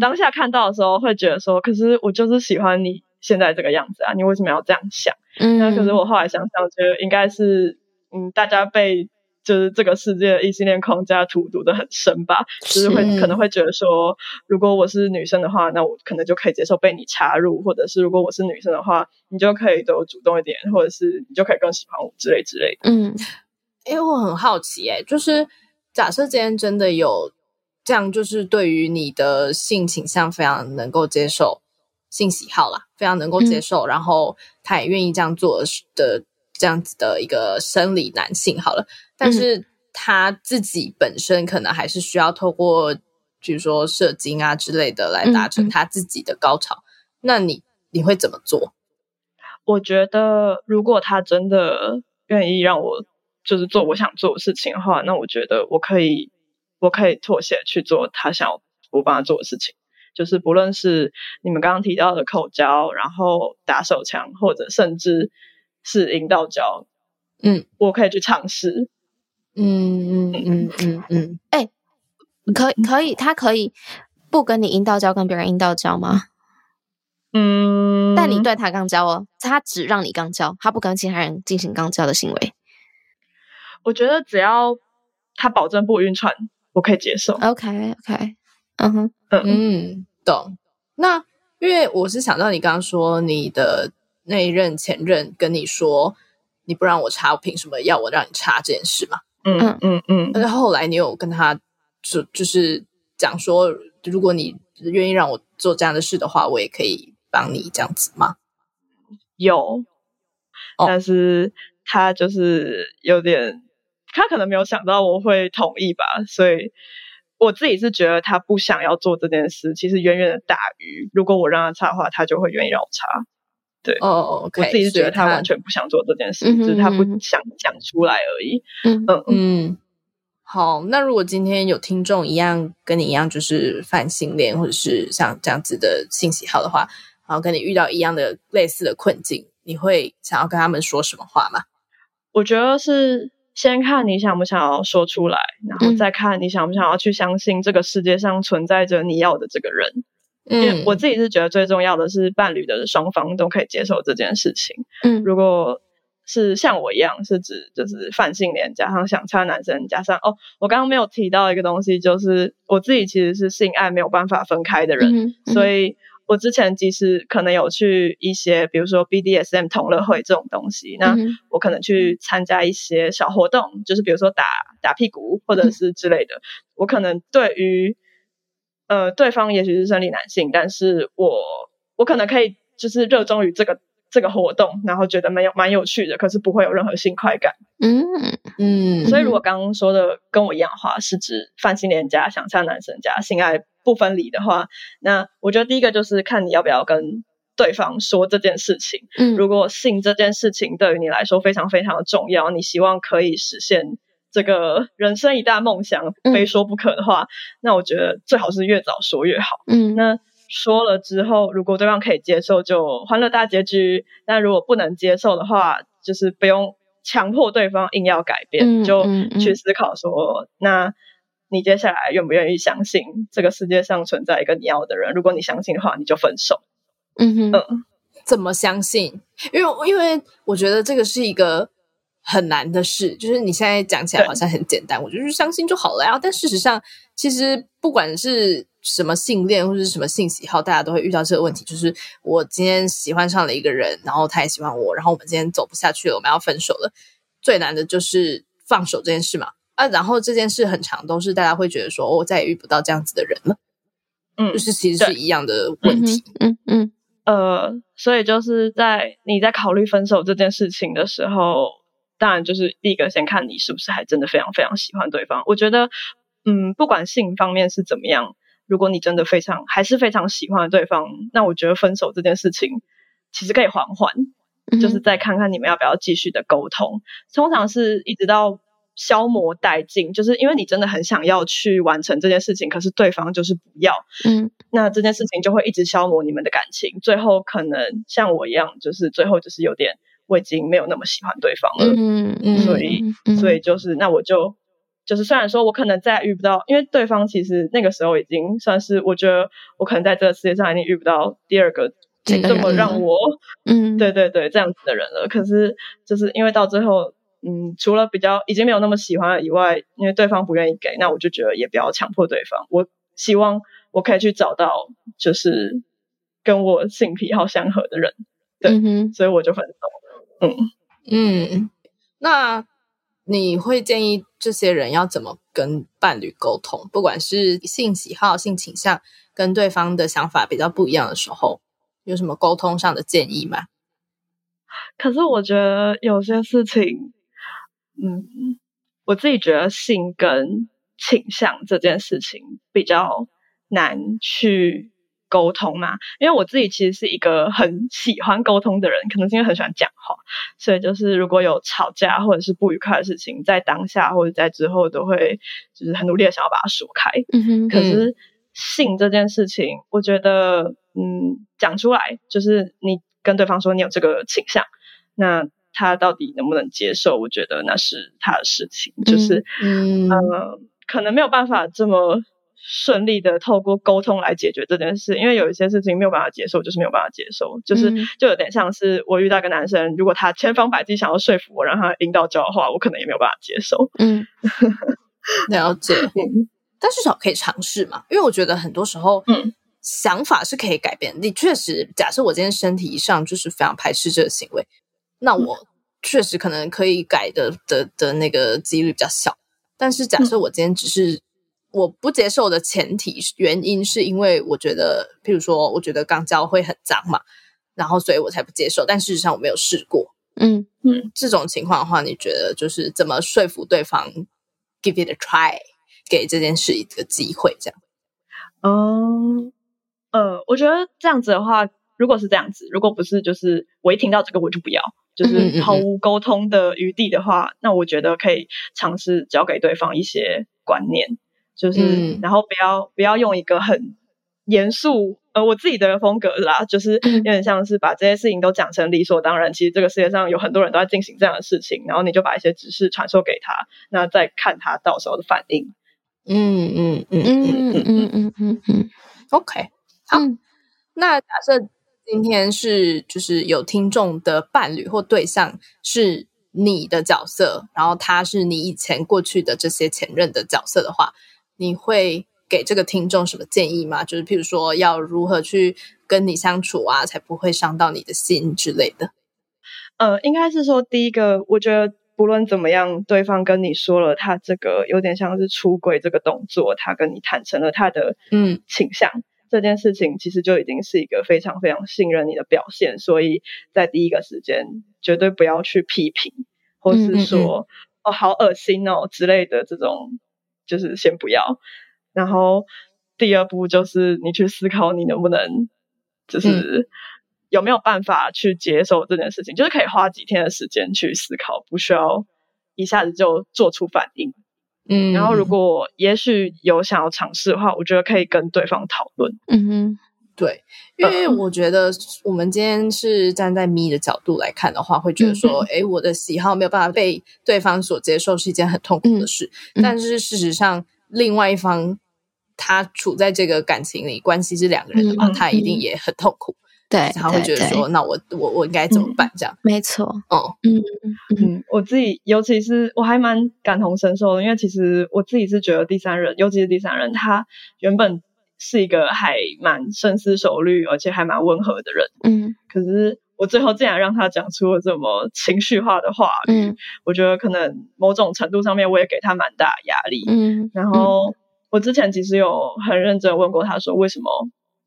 当下看到的时候会觉得说，可是我就是喜欢你现在这个样子啊，你为什么要这样想？嗯，那可是我后来想想，觉得应该是，嗯，大家被就是这个世界的异性恋框架荼毒的很深吧，就是会可能会觉得说，如果我是女生的话，那我可能就可以接受被你插入，或者是如果我是女生的话，你就可以对我主动一点，或者是你就可以更喜欢我之类之类的。嗯，因为我很好奇，哎，就是假设今天真的有。这样就是对于你的性倾向非常能够接受，性喜好啦，非常能够接受，然后他也愿意这样做的这样子的一个生理男性好了，但是他自己本身可能还是需要透过，比如说射精啊之类的来达成他自己的高潮，那你你会怎么做？我觉得如果他真的愿意让我就是做我想做的事情的话，那我觉得我可以。我可以妥协去做他想要我帮他做的事情，就是不论是你们刚刚提到的口交，然后打手枪，或者甚至是阴道交，嗯，我可以去尝试。嗯嗯嗯嗯 [laughs] 嗯，哎，可可以，他可以不跟你阴道交，跟别人阴道交吗？嗯，但你对他肛交哦，他只让你肛交，他不跟其他人进行肛交的行为。我觉得只要他保证不晕船。我可以接受。OK，OK，嗯哼，嗯，懂。那因为我是想到你刚刚说你的那一任前任跟你说你不让我插，我凭什么要我让你插这件事嘛？嗯嗯嗯。但是后来你有跟他就就是讲说，如果你愿意让我做这样的事的话，我也可以帮你这样子吗？有，但是他就是有点。他可能没有想到我会同意吧，所以我自己是觉得他不想要做这件事，其实远远的大于如果我让他插的话，他就会愿意让我插。对，哦，我自己是觉得他完全不想做这件事，只是他不想讲出来而已。嗯嗯嗯。好，那如果今天有听众一样跟你一样，就是泛性恋或者是像这样子的性喜好的话，然后跟你遇到一样的类似的困境，你会想要跟他们说什么话吗？我觉得是。先看你想不想要说出来，然后再看你想不想要去相信这个世界上存在着你要的这个人。嗯，我自己是觉得最重要的是伴侣的双方都可以接受这件事情。嗯，如果是像我一样是指就是泛性恋加上想插男生加上哦，我刚刚没有提到一个东西，就是我自己其实是性爱没有办法分开的人，所以。我之前其实可能有去一些，比如说 BDSM 同乐会这种东西，那我可能去参加一些小活动，就是比如说打打屁股或者是之类的。我可能对于呃对方也许是生理男性，但是我我可能可以就是热衷于这个这个活动，然后觉得蛮有蛮有趣的，可是不会有任何性快感。嗯嗯，所以如果刚刚说的跟我一样的话，是指泛性恋加想象男生加性爱。不分离的话，那我觉得第一个就是看你要不要跟对方说这件事情。嗯，如果性这件事情对于你来说非常非常的重要，你希望可以实现这个人生一大梦想，非说不可的话，那我觉得最好是越早说越好。嗯，那说了之后，如果对方可以接受，就欢乐大结局；那如果不能接受的话，就是不用强迫对方硬要改变，就去思考说那。你接下来愿不愿意相信这个世界上存在一个你要的人？如果你相信的话，你就分手。嗯哼，嗯，怎么相信？因为因为我觉得这个是一个很难的事，就是你现在讲起来好像很简单，我就是相信就好了呀。但事实上，其实不管是什么性恋或者是什么性喜好，大家都会遇到这个问题，就是我今天喜欢上了一个人，然后他也喜欢我，然后我们今天走不下去了，我们要分手了。最难的就是放手这件事嘛。啊，然后这件事很长，都是大家会觉得说，我再也遇不到这样子的人了。嗯，就是其实是一样的问题。嗯嗯，呃，所以就是在你在考虑分手这件事情的时候，当然就是第一个先看你是不是还真的非常非常喜欢对方。我觉得，嗯，不管性方面是怎么样，如果你真的非常还是非常喜欢对方，那我觉得分手这件事情其实可以缓缓。就是再看看你们要不要继续的沟通。通常是一直到消磨殆尽，就是因为你真的很想要去完成这件事情，可是对方就是不要，嗯，那这件事情就会一直消磨你们的感情，最后可能像我一样，就是最后就是有点我已经没有那么喜欢对方了，嗯嗯，所以所以就是那我就。就是虽然说我可能再遇不到，因为对方其实那个时候已经算是我觉得我可能在这个世界上已经遇不到第二个这么让我，嗯，对对对，这样子的人了。可是就是因为到最后，嗯，除了比较已经没有那么喜欢了以外，因为对方不愿意给，那我就觉得也不要强迫对方。我希望我可以去找到就是跟我性癖好相合的人，对，所以我就分手。嗯嗯，那。你会建议这些人要怎么跟伴侣沟通？不管是性喜好、性倾向跟对方的想法比较不一样的时候，有什么沟通上的建议吗？可是我觉得有些事情，嗯，我自己觉得性跟倾向这件事情比较难去。沟通嘛，因为我自己其实是一个很喜欢沟通的人，可能是因为很喜欢讲话，所以就是如果有吵架或者是不愉快的事情，在当下或者在之后都会就是很努力的想要把它说开。嗯哼。可是性这件事情，我觉得嗯讲出来，就是你跟对方说你有这个倾向，那他到底能不能接受？我觉得那是他的事情，就是嗯可能没有办法这么。顺利的透过沟通来解决这件事，因为有一些事情没有办法接受，就是没有办法接受，就是就有点像是我遇到一个男生，如果他千方百计想要说服我，让他引导教的话，我可能也没有办法接受。嗯，[laughs] 了解。但至少可以尝试嘛，因为我觉得很多时候，嗯，想法是可以改变。你确实，假设我今天身体上就是非常排斥这个行为，那我确实可能可以改的的的那个几率比较小。但是假设我今天只是。我不接受的前提原因是因为我觉得，譬如说，我觉得肛交会很脏嘛，然后所以我才不接受。但事实上我没有试过。嗯嗯，这种情况的话，你觉得就是怎么说服对方 give it a try，给这件事一个机会？这样？嗯呃，我觉得这样子的话，如果是这样子，如果不是就是我一听到这个我就不要，就是毫无沟通的余地的话，那我觉得可以尝试教给对方一些观念。就是，然后不要不要用一个很严肃，呃，我自己的风格啦，就是有点像是把这些事情都讲成理所当然。其实这个世界上有很多人都在进行这样的事情，然后你就把一些指示传授给他，那再看他到时候的反应。嗯嗯嗯嗯嗯嗯嗯嗯嗯。OK，好。那假设今天是就是有听众的伴侣或对象是你的角色，然后他是你以前过去的这些前任的角色的话。你会给这个听众什么建议吗？就是譬如说，要如何去跟你相处啊，才不会伤到你的心之类的。呃，应该是说，第一个，我觉得不论怎么样，对方跟你说了他这个有点像是出轨这个动作，他跟你坦诚了他的嗯倾向，这件事情其实就已经是一个非常非常信任你的表现。所以在第一个时间，绝对不要去批评，或是说哦好恶心哦之类的这种。就是先不要，然后第二步就是你去思考你能不能，就是有没有办法去接受这件事情，就是可以花几天的时间去思考，不需要一下子就做出反应。嗯，然后如果也许有想要尝试的话，我觉得可以跟对方讨论。嗯哼。对，因为我觉得我们今天是站在咪的角度来看的话，会觉得说，哎，我的喜好没有办法被对方所接受，是一件很痛苦的事。但是事实上，另外一方他处在这个感情里，关系是两个人的嘛，他一定也很痛苦。对，他会觉得说，那我我我应该怎么办？这样，没错。哦，嗯嗯，我自己尤其是我还蛮感同身受的，因为其实我自己是觉得第三人，尤其是第三人，他原本。是一个还蛮深思熟虑，而且还蛮温和的人。嗯，可是我最后竟然让他讲出了这么情绪化的话语，我觉得可能某种程度上面我也给他蛮大压力。嗯，然后我之前其实有很认真问过他说为什么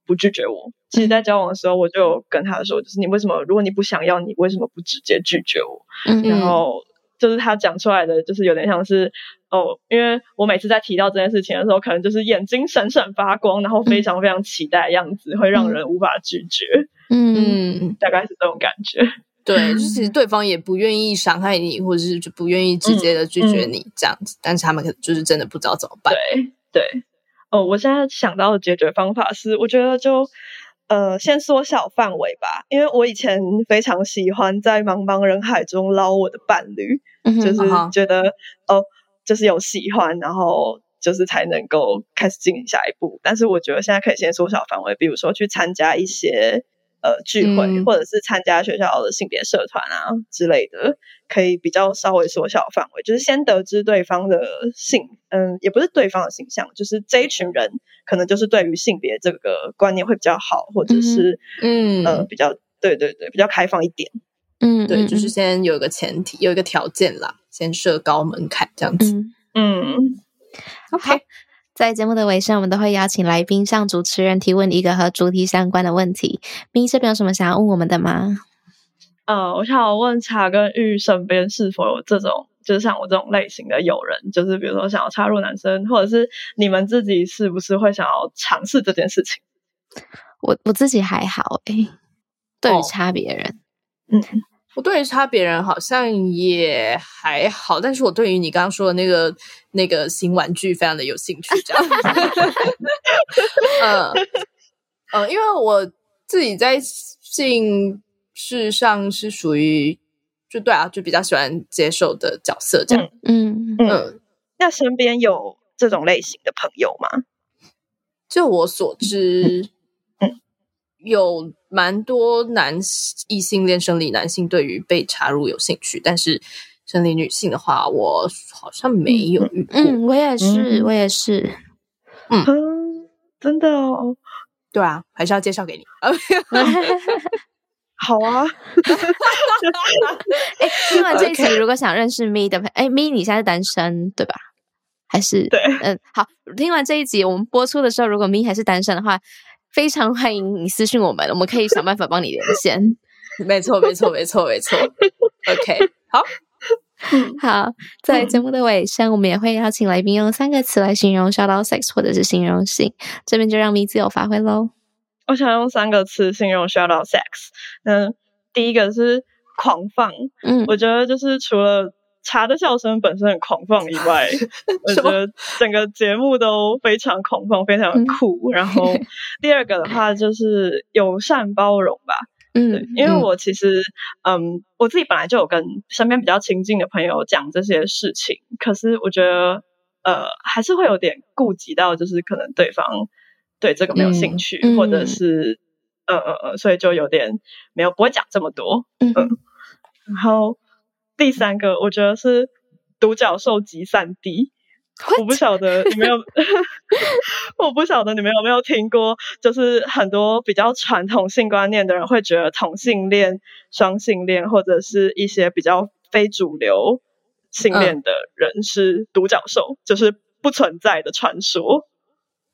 不拒绝我？其实，在交往的时候我就跟他说，就是你为什么如果你不想要，你为什么不直接拒绝我？嗯，然后。就是他讲出来的，就是有点像是哦，因为我每次在提到这件事情的时候，可能就是眼睛闪闪发光，然后非常非常期待样子，会让人无法拒绝。嗯，大概是这种感觉。[laughs] 对，就是其实对方也不愿意伤害你，或者是就不愿意直接的拒绝你这样子，但是他们可能就是真的不知道怎么办。对对，哦，我现在想到的解决方法是，我觉得就呃先缩小范围吧，因为我以前非常喜欢在茫茫人海中捞我的伴侣，就是觉得哦，就是有喜欢，然后就是才能够开始进行下一步。但是我觉得现在可以先缩小范围，比如说去参加一些。呃，聚会或者是参加学校的性别社团啊之类的，可以比较稍微缩小范围，就是先得知对方的性，嗯，也不是对方的形象，就是这一群人可能就是对于性别这个观念会比较好，或者是嗯呃比较对对对比较开放一点，嗯，对，就是先有一个前提，有一个条件啦，先设高门槛这样子，嗯，OK。在节目的尾声，我们都会邀请来宾向主持人提问一个和主题相关的问题。明这边有什么想要问我们的吗？呃，我想问茶跟玉身边是否有这种，就是像我这种类型的友人，就是比如说想要插入男生，或者是你们自己是不是会想要尝试这件事情？我我自己还好诶，对于插别人，嗯。我对于差别人好像也还好，但是我对于你刚刚说的那个那个新玩具非常的有兴趣，这样。嗯 [laughs] 嗯，因为我自己在性事上是属于就对啊，就比较喜欢接受的角色这样。嗯嗯，那身边有这种类型的朋友吗？就我所知。有蛮多男异性恋生理男性对于被插入有兴趣，但是生理女性的话，我好像没有遇过。嗯，我也是，我也是。嗯，真的哦。对啊，还是要介绍给你。[laughs] 好啊。[laughs] 哎，听完这一集，如果想认识咪的朋，哎，咪，你现在是单身对吧？还是对？嗯，好。听完这一集，我们播出的时候，如果咪还是单身的话。非常欢迎你私信我们，我们可以想办法帮你连线。[laughs] 没错，没错，没错，没错。OK，好，好。在节目的尾声，我们也会邀请来宾用三个词来形容 shout out sex 或者是形容性，这边就让咪自由发挥喽。我想用三个词形容 shout out sex。嗯，第一个是狂放。嗯，我觉得就是除了。茶的笑声本身很狂放，以外，[laughs] 我觉得整个节目都非常狂放，非常酷。然后 [laughs] 第二个的话就是友善包容吧，嗯，因为我其实，嗯，我自己本来就有跟身边比较亲近的朋友讲这些事情，可是我觉得，呃，还是会有点顾及到，就是可能对方对这个没有兴趣，或者是，呃呃呃，所以就有点没有不会讲这么多，嗯，然后。第三个，我觉得是独角兽集散地。我不晓得你们有 [laughs] [laughs] 我不晓得你们有没有听过，就是很多比较传统性观念的人会觉得同性恋、双性恋或者是一些比较非主流性恋的人是独角兽，就是不存在的传说。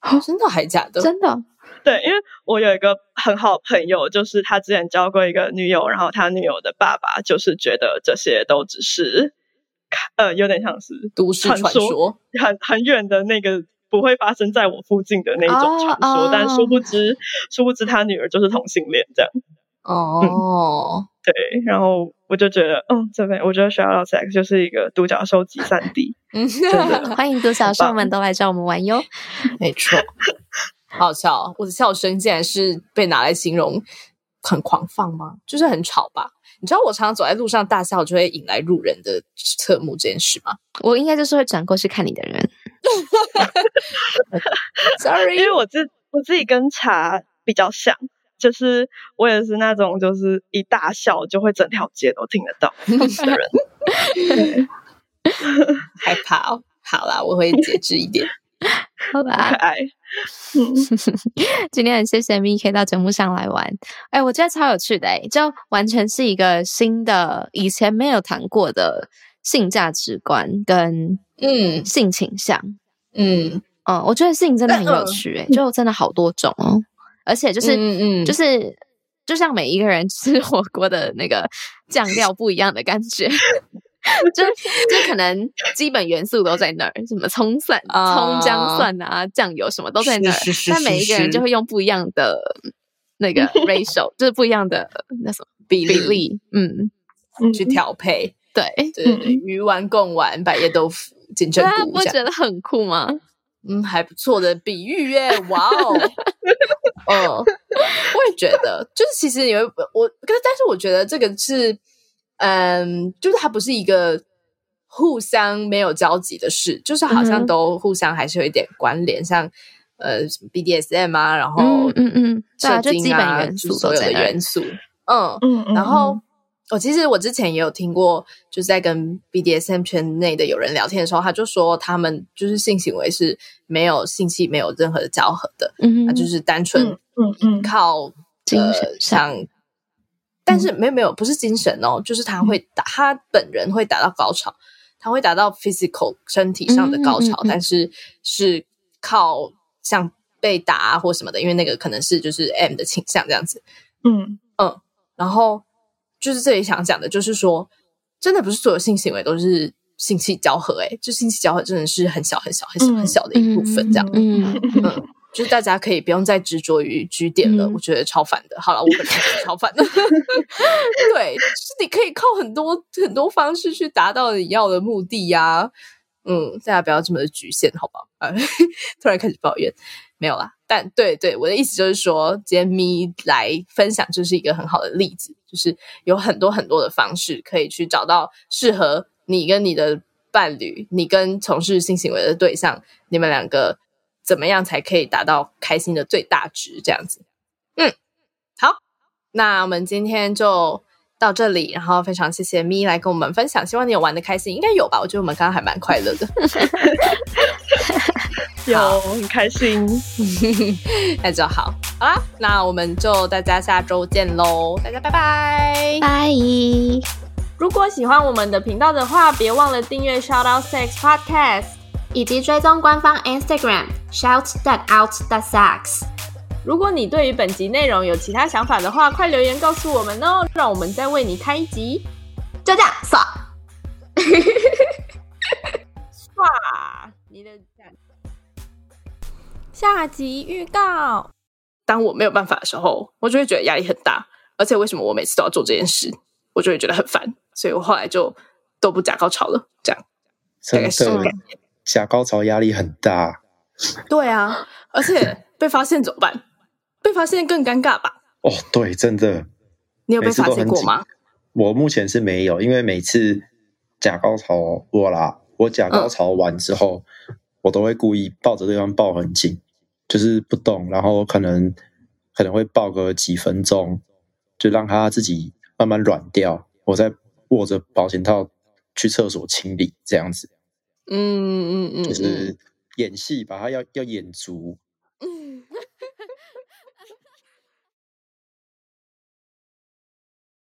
[laughs] 真的还假的？真的。对，因为我有一个很好的朋友，就是他之前交过一个女友，然后他女友的爸爸就是觉得这些都只是，呃，有点像是都市传说，很很远的那个不会发生在我附近的那种传说，但殊不知，殊不知他女儿就是同性恋这样。哦，对，然后我就觉得，嗯，这边我觉得学校老 X 就是一个独角兽集散地，[laughs] 嗯，欢迎独角兽们都来找我们玩哟，[laughs] 没错。[laughs] 好笑，我的笑声竟然是被拿来形容很狂放吗？就是很吵吧？你知道我常常走在路上大笑就会引来路人的侧目这件事吗？我应该就是会转过去看你的人。Sorry，因为我自我自己跟茶比较像，就是我也是那种就是一大笑就会整条街都听得到的人。[laughs] 害怕哦，好啦，我会节制一点。[laughs] 好吧，可爱。[laughs] 今天很谢谢 m k 到节目上来玩，哎，我觉得超有趣的，哎，就完全是一个新的，以前没有谈过的性价值观跟嗯。性倾向，嗯。嗯，我觉得性真的很有趣，哎，就真的好多种哦，而且就是嗯嗯，就是就像每一个人吃火锅的那个酱料不一样的感觉。[laughs] 就就可能基本元素都在那儿，什么葱蒜、葱姜蒜啊，酱油什么都在那儿。但每一个人就会用不一样的那个 [laughs] ratio，就是不一样的那什么比例，嗯，去调配。对对对，鱼丸、贡丸、百叶豆腐、金针菇，不觉得很酷吗？嗯，还不错的比喻耶！哇哦，[laughs] 嗯，[laughs] 我也觉得，就是其实有我，可是但是我觉得这个是，嗯，就是它不是一个互相没有交集的事，就是好像都互相还是有一点关联，像呃什么 BDSM 啊，然后嗯嗯，嗯，对啊，所有的元素，嗯嗯，然后。我其实我之前也有听过，就是在跟 BDSM 圈内的有人聊天的时候，他就说他们就是性行为是没有性器没有任何的交合的，嗯，他就是单纯嗯嗯靠精神上，但是没有没有不是精神哦，就是他会打他本人会达到高潮，他会达到 physical 身体上的高潮，但是是靠像被打啊或什么的，因为那个可能是就是 M 的倾向这样子，嗯。嗯，然后。就是这里想讲的，就是说，真的不是所有性行为都是性器交合，哎，就性器交合真的是很小很小很小很小的一部分，这样，嗯嗯，就是大家可以不用再执着于居点了，我觉得超烦的。好了，我本来超烦的，[laughs] 对，就是你可以靠很多很多方式去达到你要的目的呀，嗯，大家不要这么的局限，好吧？啊，[laughs] 突然开始抱怨。没有啦，但对对，我的意思就是说，今天咪来分享就是一个很好的例子，就是有很多很多的方式可以去找到适合你跟你的伴侣，你跟从事性行为的对象，你们两个怎么样才可以达到开心的最大值？这样子，嗯，好，那我们今天就到这里，然后非常谢谢咪来跟我们分享，希望你有玩的开心，应该有吧？我觉得我们刚刚还蛮快乐的。[laughs] 有很开心，[laughs] 那就好。好啦，那我们就大家下周见喽！大家拜拜拜。如果喜欢我们的频道的话，别忘了订阅 Shout Out Sex Podcast，以及追踪官方 Instagram Shout That Out That Sex。如果你对于本集内容有其他想法的话，快留言告诉我们哦，让我们再为你开一集。就这样，刷，[laughs] 刷你的。下集预告：当我没有办法的时候，我就会觉得压力很大。而且为什么我每次都要做这件事，我就会觉得很烦。所以我后来就都不假高潮了。这样，大概是假高潮压力很大。对啊，而且被发现怎么办？[laughs] 被发现更尴尬吧？哦，对，真的。你有被发现过吗？我目前是没有，因为每次假高潮我啦，我假高潮完之后，我都会故意抱着对方抱很紧。就是不动，然后可能可能会抱个几分钟，就让他自己慢慢软掉。我再握着保险套去厕所清理，这样子。嗯嗯嗯，就是演戏，把它要要演足，